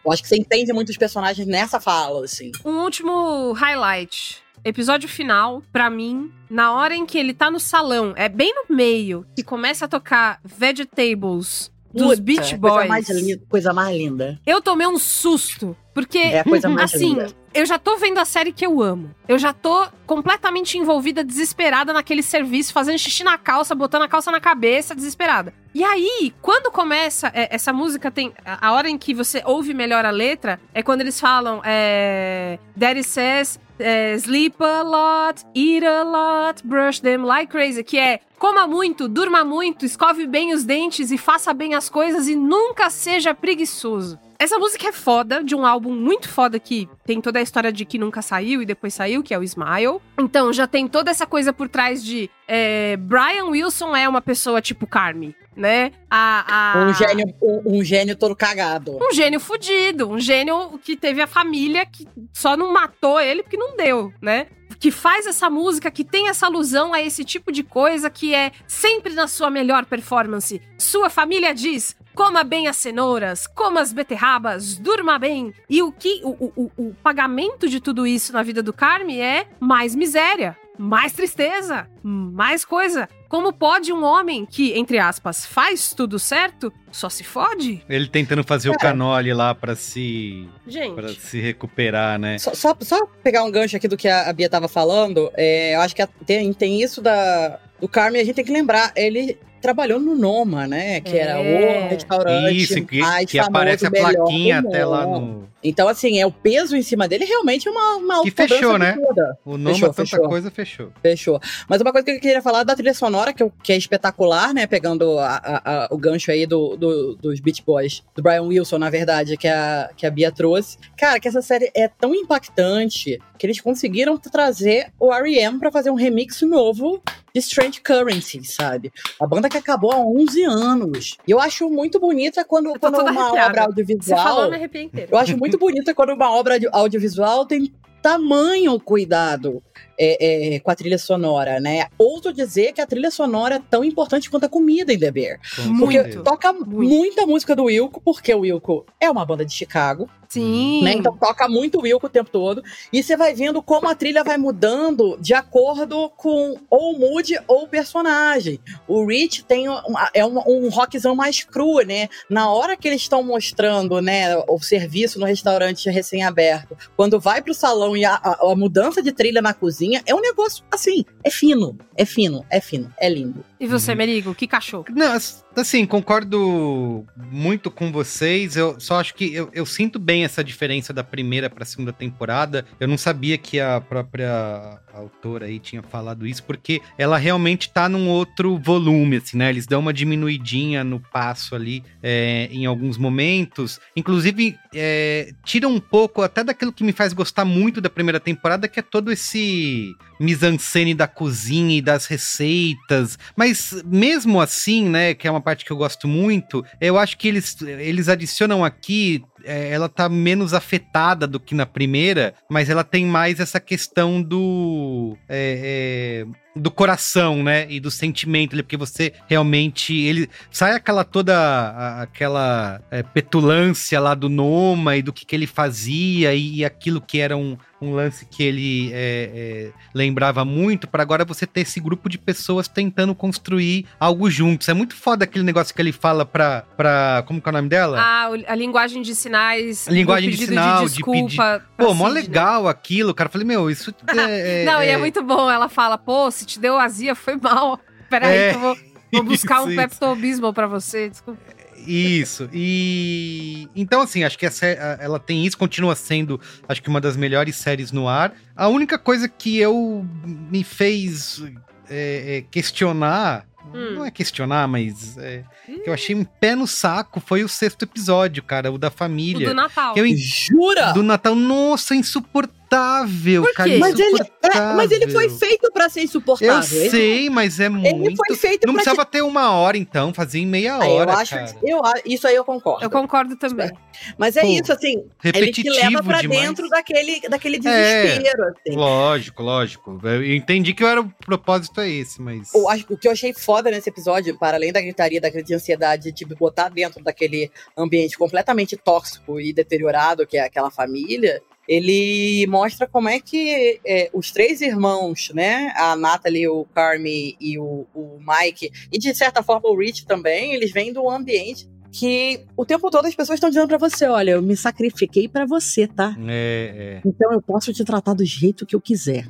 Eu acho que você entende muito os personagens nessa fala, assim. Um último highlight. Episódio final, pra mim, na hora em que ele tá no salão, é bem no meio, que começa a tocar Vegetables dos Puta, Beach Coisa Boys. mais, linda, coisa mais linda. Eu tomei um susto. Porque, É a coisa mais assim, linda. eu já tô vendo a série que eu amo. Eu já tô completamente envolvida, desesperada naquele serviço, fazendo xixi na calça, botando a calça na cabeça, desesperada. E aí, quando começa, é, essa música tem. A a hora em que você ouve melhor a letra é quando eles falam. É, Daddy says. É, sleep a lot, eat a lot, brush them like crazy, que é coma muito, durma muito, escove bem os dentes e faça bem as coisas e nunca seja preguiçoso. Essa música é foda, de um álbum muito foda que tem toda a história de que nunca saiu e depois saiu, que é o Smile. Então já tem toda essa coisa por trás de é, Brian Wilson é uma pessoa tipo Carmi, né? A, a- Um, gênio, um, um gênio todo cagado. um gênio fudido, um gênio que teve a família que só não matou ele porque não deu, né? Que faz essa música, que tem essa alusão a esse tipo de coisa que é sempre na sua melhor performance. Sua família diz: coma bem as cenouras, coma as beterrabas, durma bem. E o que o, o- o- o pagamento de tudo isso na vida do Carme é mais miséria, mais tristeza, mais coisa. Como pode um homem que, entre aspas, faz tudo certo, só se fode? Ele tentando fazer o É. canole lá pra se. Gente. para se recuperar, né? Só, só, só pegar um gancho aqui do que a Bia tava falando, é, eu acho que tem, tem isso da, do Carmen, a gente tem que lembrar, ele trabalhou no Noma, né? Que era É. o restaurante Isso, que, mais que famoso, aparece a plaquinha até lá no. Então, assim, é o peso em cima dele realmente é uma, uma Que fechou, né? absurda. O nome Fechou, tanta fechou. coisa fechou. Fechou. Mas uma coisa que eu queria falar da trilha sonora, que, eu- que é espetacular, né? Pegando a- a- a- o gancho aí do, do- dos Beach Boys, do Brian Wilson, na verdade, que a, que a Bia trouxe. Cara, que essa série é tão impactante que eles conseguiram trazer o R.E.M. pra fazer um remix novo de Strange Currency, sabe? A banda que acabou há 11 anos. E eu acho muito bonita quando, Eu quando uma arrepiada. obra Você audiovisual... falou, eu me arrepiei. Eu acho muito bonita quando uma obra audio- audiovisual tem tamanho cuidado é, é, com a trilha sonora, né? Ouso dizer que a trilha sonora é tão importante quanto a comida em The Bear. Com Porque toca muita música do Wilco, porque o Wilco é uma banda de Chicago, Sim. né? Então toca muito o Wilco o tempo todo. E você vai vendo como a trilha vai mudando de acordo com ou o mood ou o personagem. O Rich tem um, é um, um rockzão mais cru, né? Na hora que eles estão mostrando, né, o serviço no restaurante recém-aberto, quando vai pro salão e a, a- a mudança de trilha na cozinha, é um negócio assim, é fino, é fino, é fino, é lindo. E Uhum. você, Merigo, que cachorro? Não, as- assim, concordo muito com vocês. Eu só acho que eu, eu sinto bem essa diferença da primeira pra segunda temporada. Eu não sabia que a própria autora aí tinha falado isso, porque ela realmente tá num outro volume, assim, né? Eles dão uma diminuidinha no passo ali é, em alguns momentos. Inclusive, é, tira um pouco até daquilo que me faz gostar muito da primeira temporada, que é todo esse mise-en-scène da cozinha e das receitas. Mas mesmo assim, né, que é uma parte que eu gosto muito, eu acho que eles, eles adicionam aqui. é, ela tá menos afetada do que na primeira, mas ela tem mais essa questão do. é, é, do coração, né? E do sentimento, porque você realmente. ele Sai aquela toda. aquela é, petulância lá do Noma e do que, que ele fazia e, aquilo que era um, um lance que ele é, é, lembrava muito, para agora você ter esse grupo de pessoas tentando construir algo juntos. É muito foda aquele negócio que ele fala pra. pra como que é o nome dela? Ah, a linguagem de sinais. A linguagem de sinal, de de desculpa. pedir- pra Pô, mó Sidney. legal aquilo, cara. Eu falei, meu, isso é. Não, e é é- muito bom. Ela fala, pô, se te deu azia, foi mal. Peraí, É, que eu vou, vou buscar um isso, isso. Pepto-Bismol pra você. Desculpa. Isso. E então assim, acho que essa é- ela tem isso, continua sendo, acho que uma das melhores séries no ar. A única coisa que eu me fez é, é, questionar, Hum. não é questionar, mas é, que eu achei um pé no saco foi o sexto episódio, cara, o da O família. do Natal. Que eu Jura? do Natal, nossa, insuportável, Por cara. Mas ele, é, mas ele foi feito pra ser Eu insuportável. Ele- sei, mas é muito. Ele foi feito Não precisava ter uma hora, então, fazia em meia Ah, eu hora. acho, cara. eu, isso aí eu concordo. Eu concordo também. Mas é Pô, isso, assim, ele te repetitivo leva pra demais. dentro daquele, daquele desespero, assim. Lógico, lógico. Eu entendi que era o propósito é esse, mas. O, acho- o que eu achei foda nesse episódio, para além da gritaria, da crise de ansiedade, de te botar dentro daquele ambiente completamente tóxico e deteriorado que é aquela família, ele mostra como é que é, os três irmãos, né, a Natalie, o Carmi e o, o Mike, e de certa forma o Rich também, eles vêm do ambiente que o tempo todo as pessoas estão dizendo pra você: olha, eu me sacrifiquei pra você, tá? É, é. Então eu posso te tratar do jeito que eu quiser.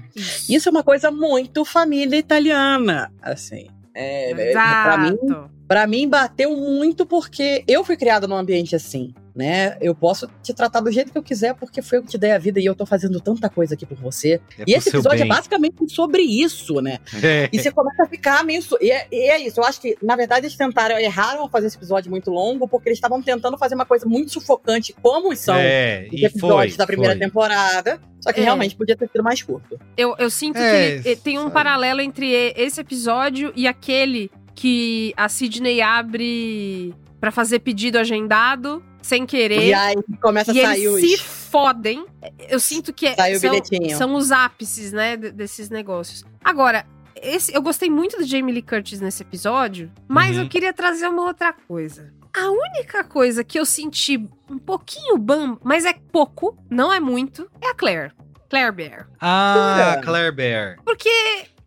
Isso é uma coisa muito família italiana, assim. É, é, pra mim, Exato. Pra mim, bateu muito porque eu fui criada num ambiente assim, né? Eu posso te tratar do jeito que eu quiser porque foi eu que te dei a vida e eu tô fazendo tanta coisa aqui por você. É e esse episódio é basicamente sobre isso, né? É. E você começa a ficar meio. su- E é, e é isso. Eu acho que, na verdade, eles tentaram, erraram ao fazer esse episódio muito longo, porque eles estavam tentando fazer uma coisa muito sufocante, como são É, os episódios foi, da primeira foi. temporada. Só que É. realmente podia ter sido mais curto. Eu, eu sinto É, que ele- tem um sabe. paralelo entre esse episódio e aquele que a Sidney abre pra fazer pedido agendado, sem querer. E aí começa a e sair eles os. se fodem. Eu sinto que é- são, são os ápices, né, de- desses negócios. Agora, esse, eu gostei muito do Jamie Lee Curtis nesse episódio, mas Uhum. eu queria trazer uma outra coisa. A única coisa que eu senti um pouquinho bam, mas é pouco, não é muito, é a Claire. Claire Bear. Ah, Jura? Claire Bear. Porque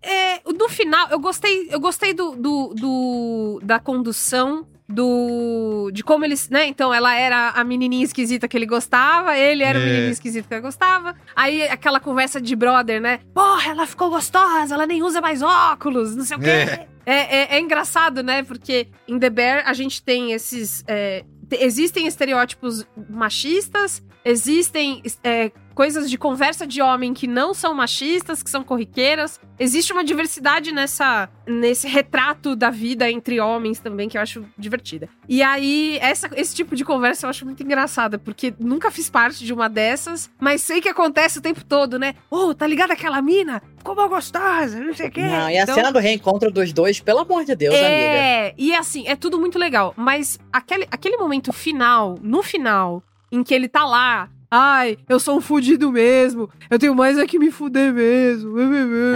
é, no final, eu gostei, eu gostei do, do, do- da condução. Do. De como eles. Né? Então, ela era a menininha esquisita que ele gostava, ele era o É. menininho esquisito que ele gostava. Aí aquela conversa de brother, né? Porra, ela ficou gostosa, ela nem usa mais óculos, não sei o quê. É. É, é- é engraçado, né? Porque em The Bear a gente tem esses. é, te- existem estereótipos machistas, existem é, coisas de conversa de homem que não são machistas, que são corriqueiras. Existe uma diversidade nessa, nesse retrato da vida entre homens também, que eu acho divertida. E aí, essa, esse tipo de conversa eu acho muito engraçada, porque nunca fiz parte de uma dessas, mas sei que acontece o tempo todo, né? Ô, tá ligado aquela mina? Ficou mal gostosa, não sei o quê. Não, e a Então- cena do reencontro dos dois, pelo amor de Deus, amiga. é, e assim, é tudo muito legal. Mas aquele, aquele momento final, no final, em que ele tá lá. Ai, eu sou um fudido mesmo. Eu tenho mais é que me fuder mesmo.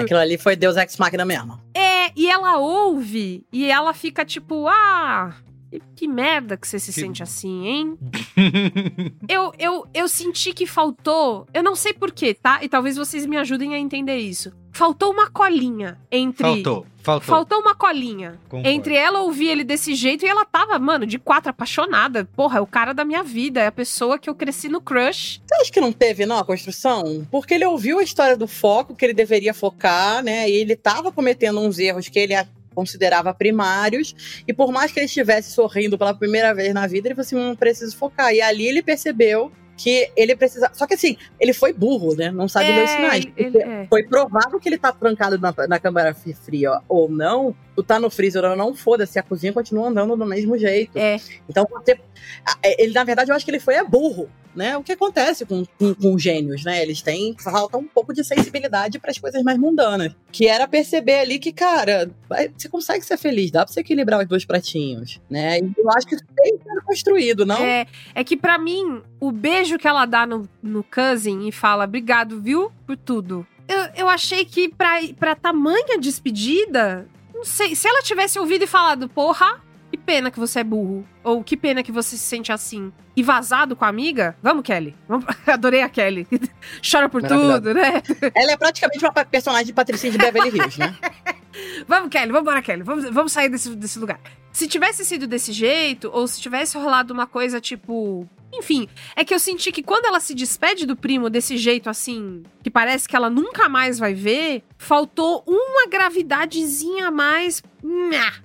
Aquilo ali foi Deus Ex Machina mesmo. É, e ela ouve e ela fica tipo, ah, que- merda que você se Que- sente assim, hein? eu, eu, eu senti que faltou, eu não sei porquê, tá? E talvez vocês me ajudem a entender isso. Faltou uma colinha entre. Faltou, faltou. Faltou uma colinha. Concordo. Entre ela ouvir ele desse jeito e ela tava, mano, de quatro, apaixonada. Porra, é o cara da minha vida. É a pessoa que eu cresci no crush. Você acha que não teve, não, a construção? Porque ele ouviu a história do foco, que ele deveria focar, né? E ele tava cometendo uns erros que ele considerava primários. E por mais que ele estivesse sorrindo pela primeira vez na vida, ele falou assim: não preciso focar. E ali ele percebeu que ele precisa. Só que assim, ele foi burro, né? Não sabe ler os sinais. ele- é. Foi provável que ele tá trancado na, na câmara fria ou não. Tu tá no freezer ou não, foda-se, a cozinha continua andando do mesmo jeito. É. Então você. a- Ele, na verdade, eu acho que ele foi é burro, né? O que acontece com, com, com gênios, né? Eles têm. Falta um pouco de sensibilidade para as coisas mais mundanas. Que era perceber ali que, cara, você consegue ser feliz, dá pra você equilibrar os dois pratinhos, né? E eu acho que isso tem que ser construído, não? É, é que pra mim, o beijo que ela dá no, no cousin e fala obrigado, viu, por tudo. Eu, eu achei que pra, pra tamanha despedida, não sei, se ela tivesse ouvido e falado, porra, que pena que você é burro. Ou que pena que você se sente assim. E vazado com a amiga, vamos, Kelly. Vamos- Adorei a Kelly. Chora por tudo, né? Ela é praticamente uma personagem de Patricinha de Beverly Hills, né? Vamos, Kelly, vamos embora, Kelly. Vamos, vamos sair desse, desse lugar. Se tivesse sido desse jeito, ou se tivesse rolado uma coisa tipo. Enfim, é que eu senti que quando ela se despede do primo desse jeito assim, que parece que ela nunca mais vai ver, faltou uma gravidadezinha a mais.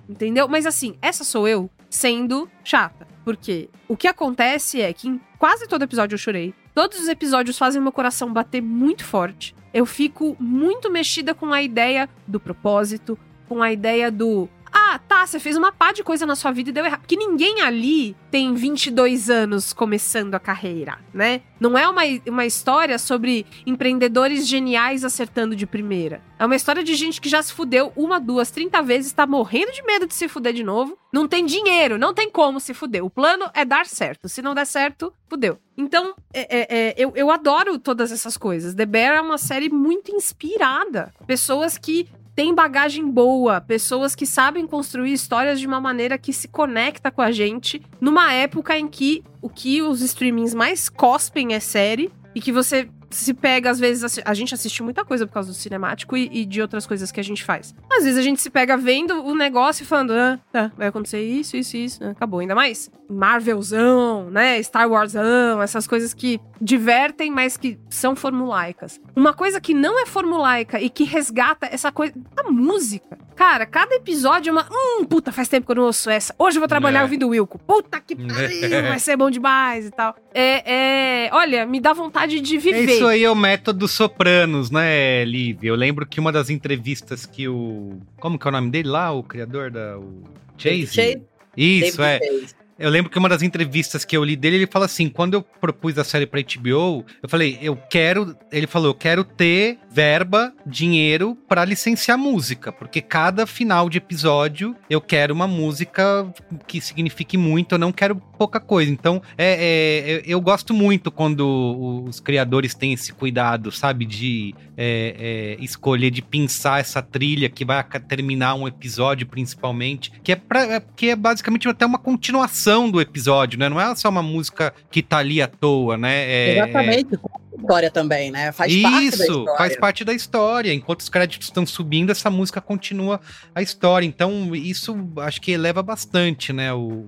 Entendeu? Mas assim, essa sou eu sendo chata. Porque o que acontece é que em quase todo episódio eu chorei. Todos os episódios fazem meu coração bater muito forte. Eu fico muito mexida com a ideia do propósito, com a ideia do. Ah, tá, você fez uma pá de coisa na sua vida e deu errado. Porque ninguém ali tem 22 anos começando a carreira, né? Não é uma, uma história sobre empreendedores geniais acertando de primeira. É uma história de gente que já se fudeu uma, duas, 30 vezes, tá morrendo de medo de se fuder de novo. Não tem dinheiro, não tem como se fuder. O plano é dar certo. Se não der certo, fudeu. Então, é- é- é, eu, eu adoro todas essas coisas. The Bear é uma série muito inspirada. Pessoas que têm bagagem boa, pessoas que sabem construir histórias de uma maneira que se conecta com a gente, numa época em que o que os streamings mais cospem é série e que você se pega, às vezes, a gente assiste muita coisa por causa do cinemático e, e de outras coisas que a gente faz. Às vezes a gente se pega vendo o negócio e falando, ah, tá, vai acontecer isso, isso, isso, ah, acabou. Ainda mais Marvelzão, né? Star Warsão, essas coisas que divertem, mas que são formulaicas. Uma coisa que não é formulaica e que resgata essa coisa. A música. Cara, cada episódio é uma. Hum, puta, faz tempo que eu não ouço essa. Hoje eu vou trabalhar É. ouvindo Wilco. Puta que pariu, vai ser bom demais e tal. É, é. Olha, me dá vontade de É viver. Isso aí é o método Sopranos, né, Liv? Eu lembro que uma das entrevistas que o. Como que é o nome dele lá? O criador da. O Chase? Chase? Isso, David é. Chase. Eu lembro que uma das entrevistas que eu li dele, ele fala assim: quando eu propus a série pra HBO, eu falei, eu quero. Ele falou, eu quero ter verba, dinheiro pra licenciar música, porque cada final de episódio eu quero uma música que signifique muito, eu não quero pouca coisa. Então, é, é, eu gosto muito quando os criadores têm esse cuidado, sabe, de é, é, escolher, de pensar essa trilha que vai terminar um episódio, principalmente, que é, pra, é- que é basicamente até uma continuação do episódio, né? Não é só uma música que tá ali à toa, né? É- Exatamente. História também, né? Faz parte da isso, história. faz parte da história. Enquanto os créditos estão subindo, essa música continua a história. Então, isso acho que eleva bastante, né, o,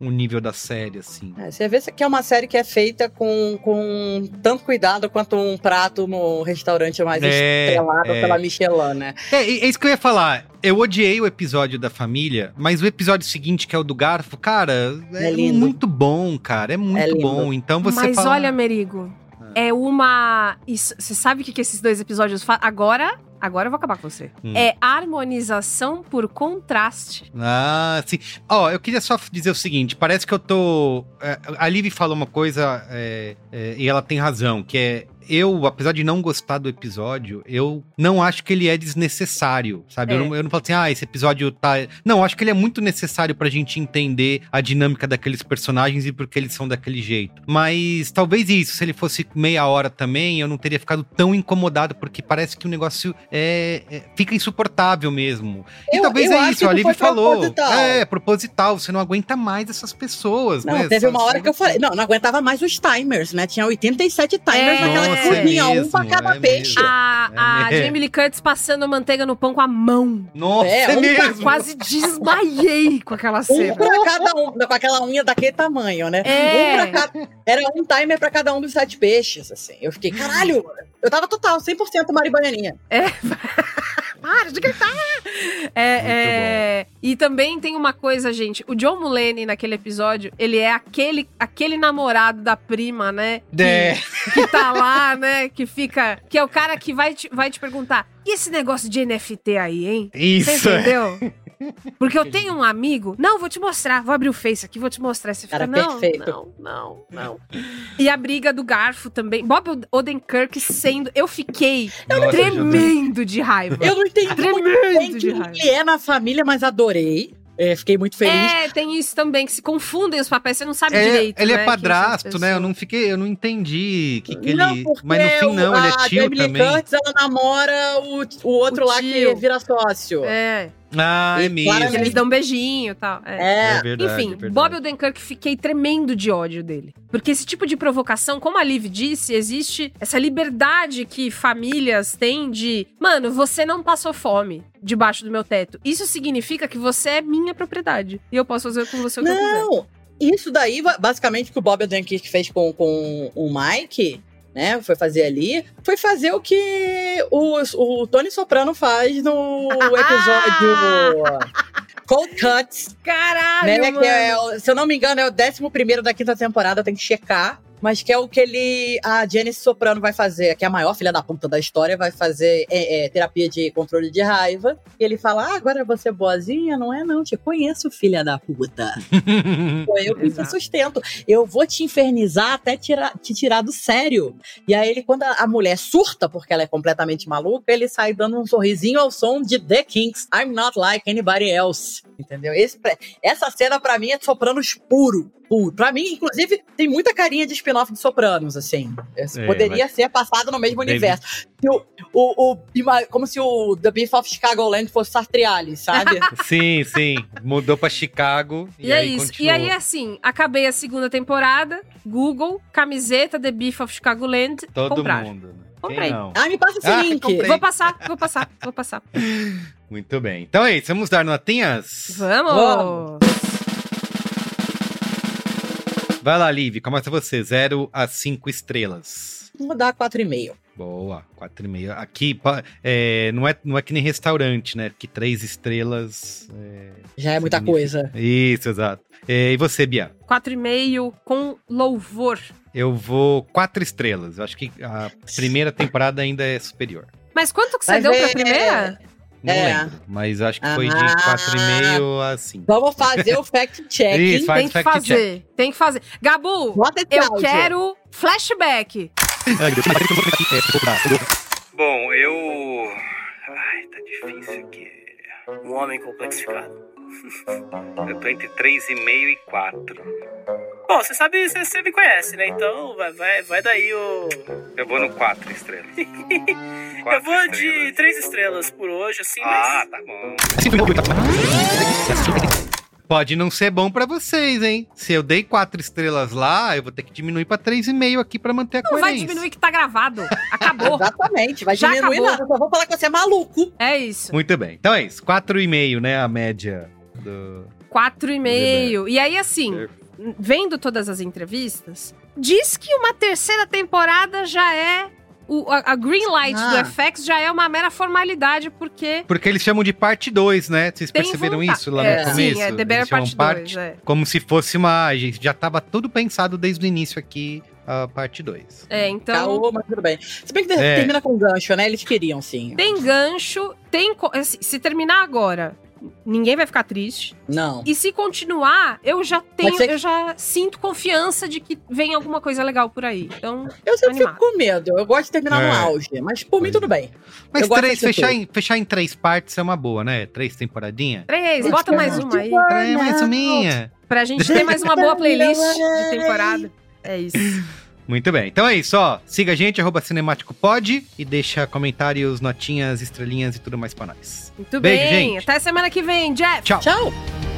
o, nível da série, assim. É, você vê que é uma série que é feita com, com tanto cuidado quanto um prato no restaurante mais É, estrelado é. pela Michelin, né? É, é isso que eu ia falar. Eu odiei o episódio da família, mas o episódio seguinte, que é o do Garfo, cara, é, É lindo. muito bom, cara. É muito lindo. bom. Então você Mas fala. olha, Merigo, é uma. Você sabe o que, que esses dois episódios fazem? Agora. Agora eu vou acabar com você. Hum. É harmonização por contraste. Ah, sim. Ó, eu queria só dizer o seguinte: parece que eu tô. é, a Liv falou uma coisa é, é, e ela tem razão, que é. Eu, apesar de não gostar do episódio, eu não acho que ele é desnecessário, sabe? Eu, É. não, eu não falo assim, ah, esse episódio tá. Não, eu acho que ele é muito necessário pra gente entender a dinâmica daqueles personagens e por que eles são daquele jeito. Mas talvez isso, se ele fosse meia hora também, eu não teria ficado tão incomodado, porque parece que o negócio é, é- fica insuportável mesmo. E Eu- talvez eu é isso, a Liv falou. proposital. É, proposital, você não aguenta mais essas pessoas, Não, né? teve uma hora que eu falei. Não, não aguentava mais os timers, né? Tinha 87 timers É. naquela Nossa, é um pra cada é peixe. mesmo. A, a É. Jamie Lee Curtis passando manteiga no pão com a mão. Nossa, É, é, um mesmo. Quase desmaiei com aquela Um cena. pra cada um, com aquela unha daquele tamanho, né? É. Um pra cada, era um timer pra cada um dos sete peixes, assim. Eu fiquei, caralho, eu tava total, 100% Maribananinha. Para de gritar! É, é, E também tem uma coisa, gente. O John Mulaney, naquele episódio, ele é aquele, aquele namorado da prima, né? Que, É. que tá lá, né? Que fica. Que é o cara que vai te, vai te perguntar: e esse negócio de NFT aí, hein? Isso. Você entendeu? Porque eu tenho um amigo. Não, vou te mostrar. Vou abrir o Face aqui, vou te mostrar. Você fica, Cara, não, perfeito. não, não, não. E a briga do Garfo também. Bob Odenkirk sendo. Eu fiquei Nossa, tremendo de raiva. Eu não entendi Tremendo de raiva. ele é na família, mas adorei. É, fiquei muito feliz. É, tem isso também, que se confundem os papéis, você não sabe É, direito. ele né, é são as padrasto, né? Eu não fiquei, eu não entendi que, que não, ele. Mas no fim não, o- ele é tio Lee também. Curtis, ela namora o, o outro O lá tio. que vira sócio. É, Ah, é E mesmo. eles dão um beijinho e tal. É. É, É verdade, Enfim, é verdade. Bob Odenkirk, fiquei tremendo de ódio dele. Porque esse tipo de provocação, como a Liv disse, existe essa liberdade que famílias têm de... Mano, você não passou fome debaixo do meu teto. Isso significa que você é minha propriedade. E eu posso fazer com você o que eu quiser. Não, isso daí, ba- basicamente, o que o Bob Odenkirk fez com, com o Mike, né, foi fazer ali, foi fazer o que o, o Tony Soprano faz no episódio Cold Cuts, Caralho, né, mano. que é, se eu não me engano, é o 11 primeiro da quinta temporada, eu tenho que checar. Mas que é o que ele. A Janice Soprano vai fazer, que é a maior filha da puta da história, vai fazer é, é, terapia de controle de raiva. E ele fala: Ah, agora você é boazinha? Não é, não. Te conheço, filha da puta. Pô, eu que te sustento. Eu vou te infernizar até tirar, te tirar do sério. E aí, ele, quando a, mulher surta, porque ela é completamente maluca, ele sai dando um sorrisinho ao som de The Kings. I'm not like anybody else. Entendeu? Esse, essa cena, pra mim, é sopranos puro. Pô, Pra mim, inclusive, tem muita carinha de spin-off de Sopranos, assim. É, É, Poderia mas- ser passado no mesmo universo. O, o, o- como se o The Beef of Chicagoland fosse Sartriali, sabe? Sim, sim. Mudou pra Chicago. E, é aí isso. continuou. E aí, assim, acabei a segunda temporada, Google, camiseta The Beef of Chicagoland, Todo comprar. mundo. né? Comprei. Ah, me passa esse Ah, link. comprei. Vou passar, vou passar, vou passar. Muito bem. Então é isso. Vamos dar notinhas? Vamos! Vamos. Vai lá, Liv. Começa você. 0 a 5 estrelas. Vou dar 4,5. Boa, 4,5. Aqui é, não, é, não é que nem restaurante, né? Que três estrelas. é, Já é muita significa- coisa. Isso, exato. É, e você, Bia? 4,5 com louvor. Eu vou quatro estrelas. Eu acho que a primeira temporada ainda é superior. Mas quanto que você Vai deu pra ver. primeira? Não É. lembro, mas acho que foi de Ah. 4,5 a 5. Vamos fazer o fact-checking. Isso, faz Tem que fact fazer, tem que fazer. Gabu, eu áudio. quero flashback. Bom, eu. Ai, tá difícil aqui. Um homem complexificado. Eu tô entre 3,5 e 4. Bom, você sabe, você, você me conhece, né? Então vai, vai, vai daí o. Eu vou no 4 estrelas. Eu vou de três estrelas por hoje, assim, Ah, mas. tá bom. Pode não ser bom pra vocês, hein? Se eu dei 4 estrelas lá, eu vou ter que diminuir pra 3,5 aqui pra manter a Não vai coerência. diminuir que tá gravado. Acabou. Exatamente, vai Já diminuir acabou. nada. Só vou falar que você é maluco. é isso. Muito bem. Então é isso. 4,5, né? A média do. 4,5. E aí, assim, vendo todas as entrevistas, diz que uma terceira temporada já é. o- a, a green light Ah. do FX já é uma mera formalidade, porque Porque eles chamam de parte 2, né? Vocês perceberam vontade. isso lá É, no sim, começo? é The Bear Eles chamam Parte dois, é. Como se fosse uma. gente Já tava tudo pensado desde o início aqui, a parte 2. É, então. Caô, mas tudo bem. Se bem que É. termina com gancho, né? Eles queriam, sim. Tem gancho, tem. assim, Se terminar agora, ninguém vai ficar triste. Não. E se continuar, eu já tenho, que- eu já sinto confiança de que vem alguma coisa legal por aí. Então, Eu sempre Animado. fico com medo. Eu gosto de terminar É. no auge. Mas por mim, tudo bem. Mas Eu três, fechar em, fechar em três partes é uma boa, né? Três temporadinhas. três, Gente, bota mais uma aí. Três, mais uma minha. Pra gente ter mais uma boa playlist de temporada. É isso. Muito bem. Então é isso, ó. Siga a gente, arroba Cinemático Pod, e deixa comentários, notinhas, estrelinhas e tudo mais pra nós. Muito Beijo, bem. gente. Até semana que vem, Jeff. Tchau. Tchau.